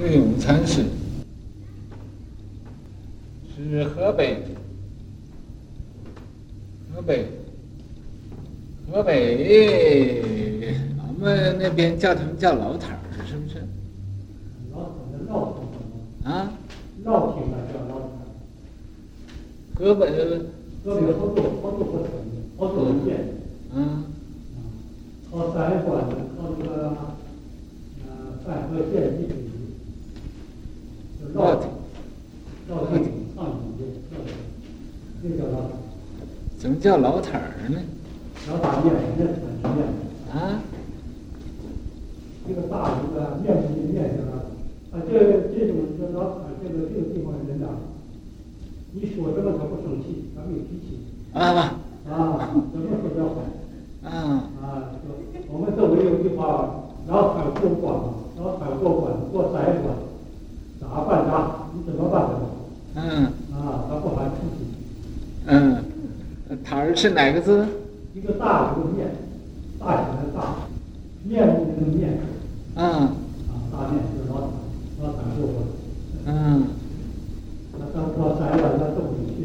智永禅师是河北，河北，河北，俺们那边叫他们叫老太儿，是不是？老太的老太啊？老太叫老太。河北，河北好多好多个城，好多个县。嗯。靠三关，靠这个，呃，三河县地区。老太，老太上一届，这叫老太。怎么叫老太儿呢？老大面，面团面。啊？一个大一个面皮面上啊，啊，这这种这老太这个这个地方的人呐，你说什么他不生气，他没脾气。啊。啊，怎么说叫坏？啊。啊，我们周围有句话，老太过关，老太过关过三关，咋办咋？你怎么办？嗯。啊，他不喊脾气。嗯。是哪个字？一个大一个面，大写的大，面部那个面。嗯。啊，大面就是老太，老三关，他走进去。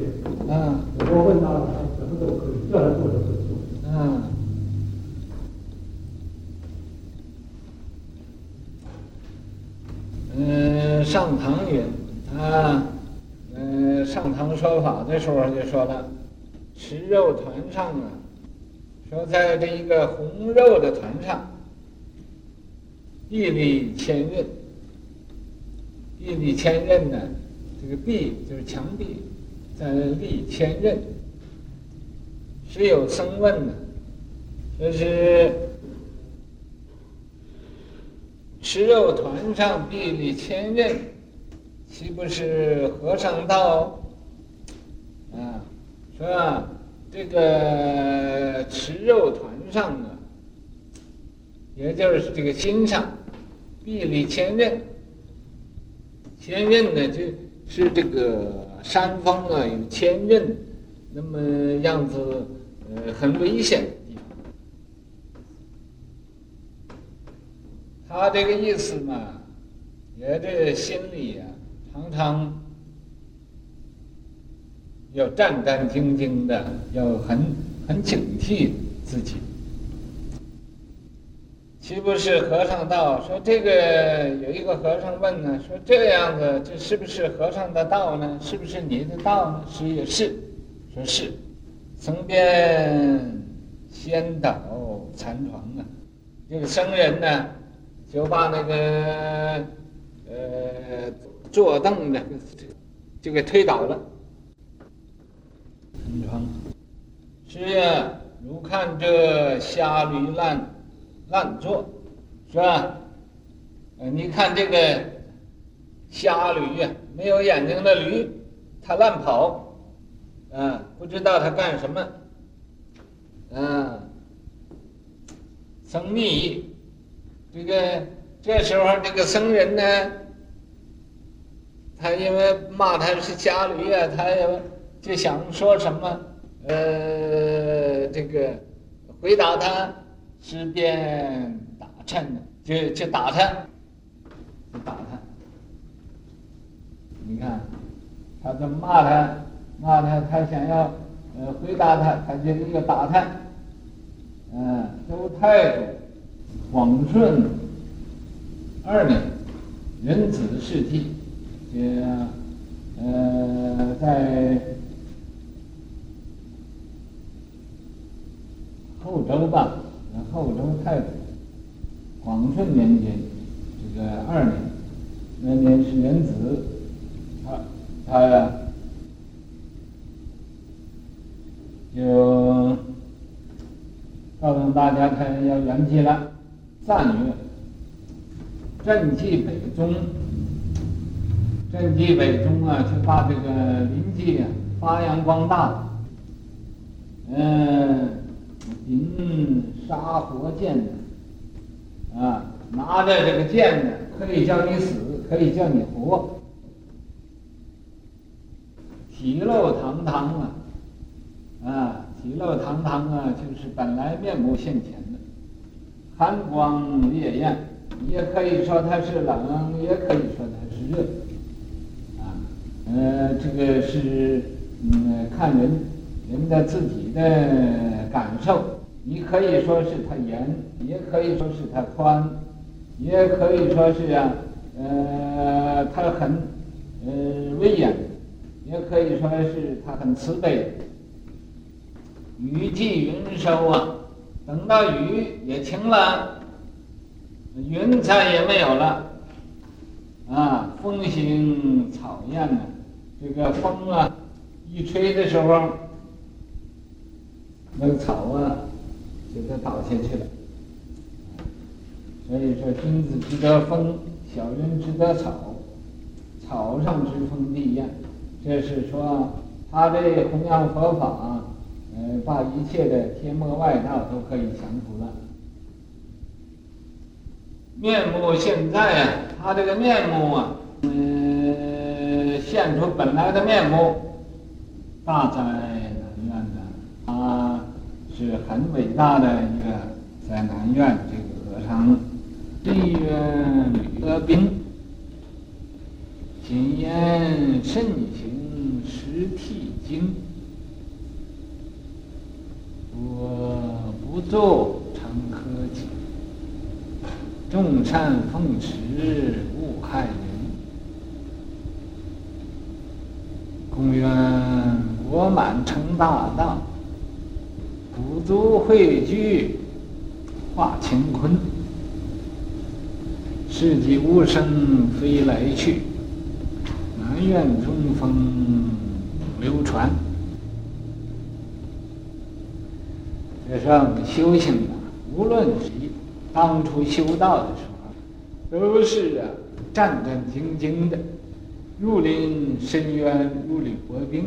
嗯。我问他，他什么都可以，叫他做就会做。嗯。嗯，上堂云啊，嗯，上堂说法的时候就说了，吃肉团上啊，说在这一个红肉的团上，壁立千仞，壁立千仞呢，这个壁就是墙壁，在立千仞，时有僧问呢，说是。吃肉团上壁立千仞，岂不是和尚道？啊，说啊，这个吃肉团上啊，也就是这个心上，壁里千仞。千仞呢，就是这个山峰啊，有千仞，那么样子，呃，很危险。他这个意思嘛，也这心里、啊，常常要战战兢兢的，要很很警惕自己。岂不是和尚道？说这个有一个和尚问呢，说这样子，这是不是和尚的道呢？是不是你的道呢？是也是，说是。僧便先倒禅床啊，这个僧人呢？就把那个呃坐凳的就给推倒了。是呀，如看这瞎驴烂烂坐，是吧？呃，你看这个瞎驴呀，没有眼睛的驴，它乱跑，啊，不知道它干什么，啊，僧尼。这个这时候，这个僧人呢，他因为骂他是瞎驴啊，他也就想说什么，呃，这个回答他，是便打颤的，就就打他，就打他。你看，他就骂他，骂他，他想要呃回答他，他就一个打他，嗯、呃，周太祖。广顺二年，壬子释ที，这呃，在后周吧，后周太祖广顺年间，这个二年，那年是壬子，他他呀，就告诉大家，他要圆寂了。赞曰：“賑济北宗，賑济北宗啊，就把这个临济发扬光大了。嗯，银杀活剑啊，拿着这个剑呢，可以叫你死，可以叫你活。体露堂堂啊，啊，体露堂堂啊，就是本来面目现前的。”寒光烈焰，也可以说它是冷，也可以说它是热，啊，呃，这个是嗯，看人人的自己的感受。你可以说是它严，也可以说是它宽，也可以说是啊，呃，它很呃威严，也可以说是它很慈悲。雨霁云收啊，等到雨也停了，云彩也没有了，啊，风行草偃呢，这个风啊一吹的时候，那个草啊。就都倒下去了，所以说君子之德风，小人之德草，草上之风地偃。这是说他这弘扬佛法，呃，把一切的天魔外道都可以降服了。面目现在啊，他这个面目啊，嗯，现出本来的面目，大哉南院的啊。是很伟大的一个在南院这个和尚，立愿履阿宾，谨言慎行实体经，我不作常科技，众善奉持勿害人，公愿果满成大道。足汇聚化乾坤，世纪无声飞来去，南院中风流传。这上修行啊，无论谁当初修道的时候，都是啊战战兢兢的，如临深渊，如履薄冰，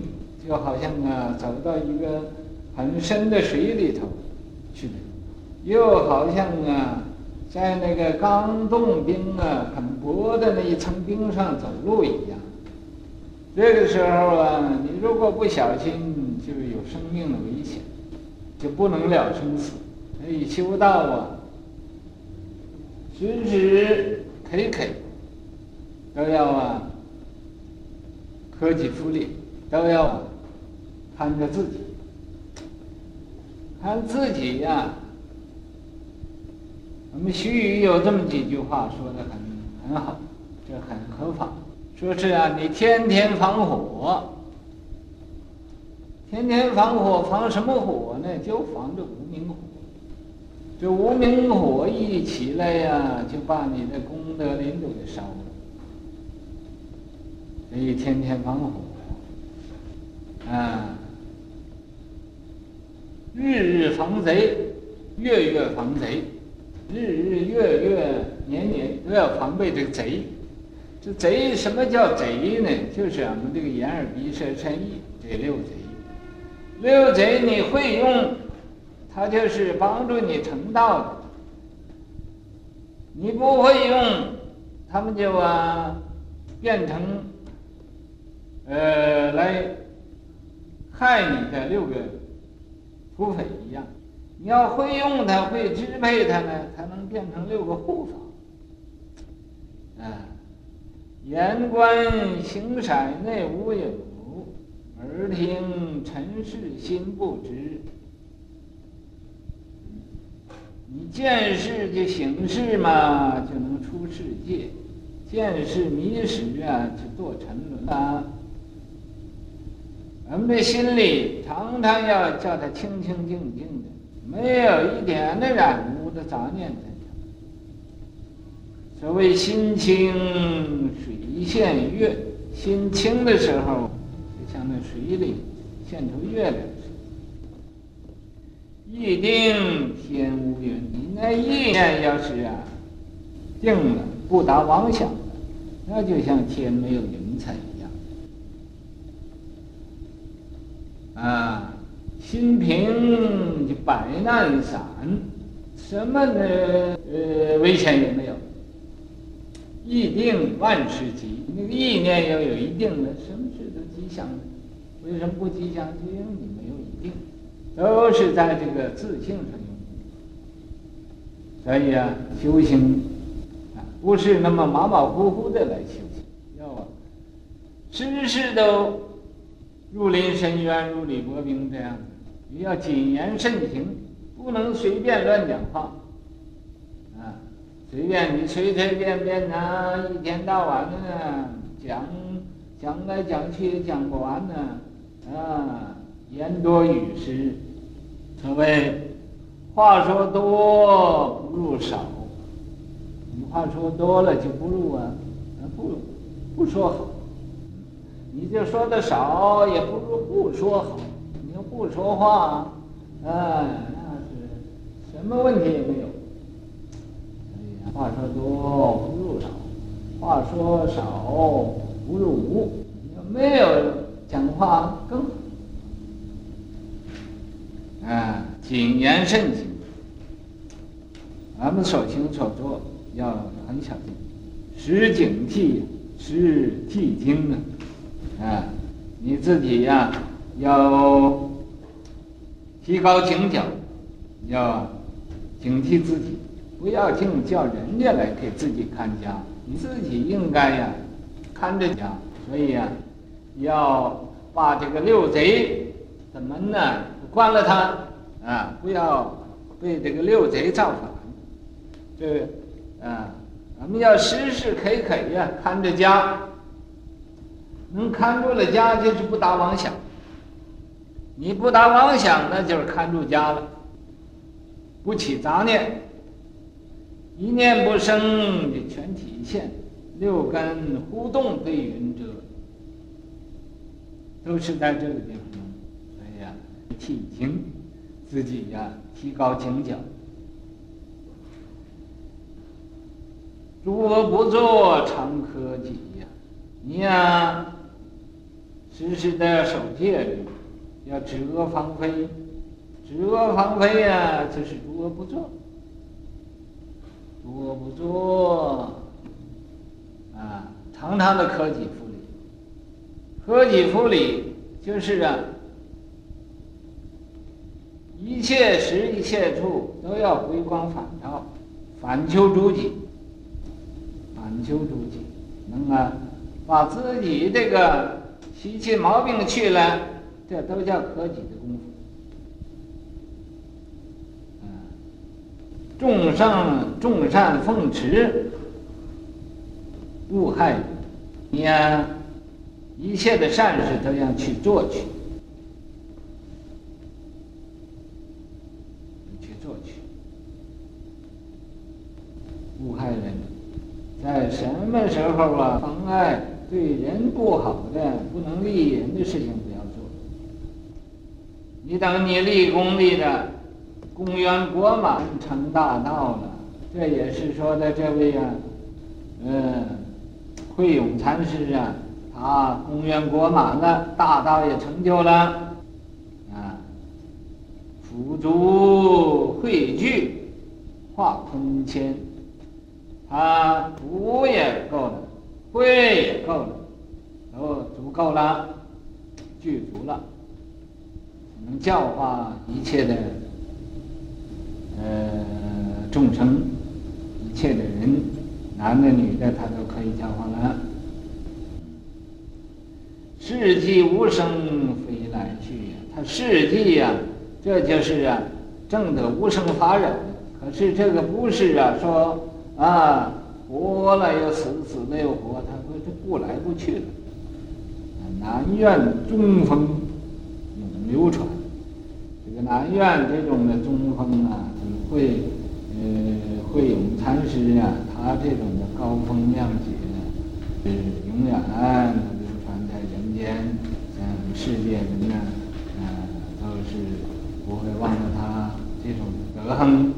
就好像啊走到一个。很深的水里头去，又好像啊，在那个刚冻冰啊很薄的那一层冰上走路一样。这个时候啊，你如果不小心，就有生命的危险，就不能了生死。所以修道啊，时时刻刻都要啊，克己复礼，都要，看着自己。他自己呀、我们须臾有这么几句话说的很很好，这很合法。说是啊，你天天防火，天天防火，防什么火呢？就防这无明火。这无明火一起来呀、就把你的功德林都给烧了。所以天天防火，啊。日日防贼，月月防贼，日日月月年年都要防备这个贼。这贼什么叫贼呢？就是我们这个眼耳鼻舌身意这六贼。六贼你会用，它就是帮助你成道的；你不会用，他们就啊变成呃来害你的六个。土匪一样，你要会用它，会支配它呢，才能变成六个护法。啊，言观行色内无有，耳听尘世心不知。你见识就行事嘛，就能出世界；见识迷失啊，就堕沉沦啊。我们的心里常常要叫它清清净净的，没有一点的染污的杂念在里。所谓心清水现月，心清的时候，就像那水里现出月亮。意定天无云，你那意念要是啊定了，不打妄想，那就像天没有云彩。啊，心平就百难散，什么呢？呃，危险也没有。意定万事吉，那个意念要有一定的，什么事都吉祥的。为什么不吉祥？就因为你没有一定，都是在这个自性上用。所以啊，修行不是那么马马虎虎的来修行，要啊时时都如临深渊、如履薄冰这样，你要谨言慎行，不能随便乱讲话。啊，随便你随随便便呐，一天到晚的讲讲来讲去也讲不完呢，啊，言多语失，所谓话说多不如少。你话说多了就不如啊，不不说好。你就说的少，也不如不说好。不说话，啊，那是什么问题也没有。哎呀话说多不如少，话说少不如无。你要没有讲话更好。啊，谨言慎行。咱们所行所做。要很小心，时警惕，时惕听啊！啊，你自己呀，要提高警觉，要警惕自己，不要净叫人家来给自己看家，你自己应该呀看着家。所以呀，要把这个六贼的门呢关了它啊，不要被这个六贼造反。这。啊，咱们要时时刻刻呀看着家，能看住了家，就是不打妄想。你不打妄想，那就是看住家了，不起杂念，一念不生就全体现。六根互动对云者，都是在这个地方。所以呀，提醒自己呀，提高警觉。诸恶不作，常科己呀！你呀，时时的守戒律，要止恶防非。止恶防非呀，就是诸恶不作。诸恶不作，啊，常常的克己复礼。克己复礼，就是啊，一切时一切处都要回光返照，反求诸己。反求诸己，能啊，把自己这个习气毛病去了，这都叫克己的功夫。啊，众善众善奉持，勿害人。你呀，一切的善事都要去做去，去做去，勿害人。在什么时候啊，妨碍对人不好的、不能利人的事情。你等你立功立的，功圆果满成大道了，这也是说的这位啊，嗯，慧永禅师啊，他功圆果满了，大道也成就了，啊，福足慧聚，化空谦。他福也够了，慧也够了，都足够了，具足了，能教化一切的呃众生，一切的人，男的女的，他都可以教化了。世际无生，非来去呀，他世际呀，这就是啊，证得无生法忍。可是这个不是啊，说。啊，活了又死，死了又活，他说这不来不去了。南院宗风流传，这个南院这种的宗风啊，会呃会永禅师啊，他这种的高风亮节呢，是永远流传在人间，嗯，世界人呢，嗯，都是不会忘了他这种德行。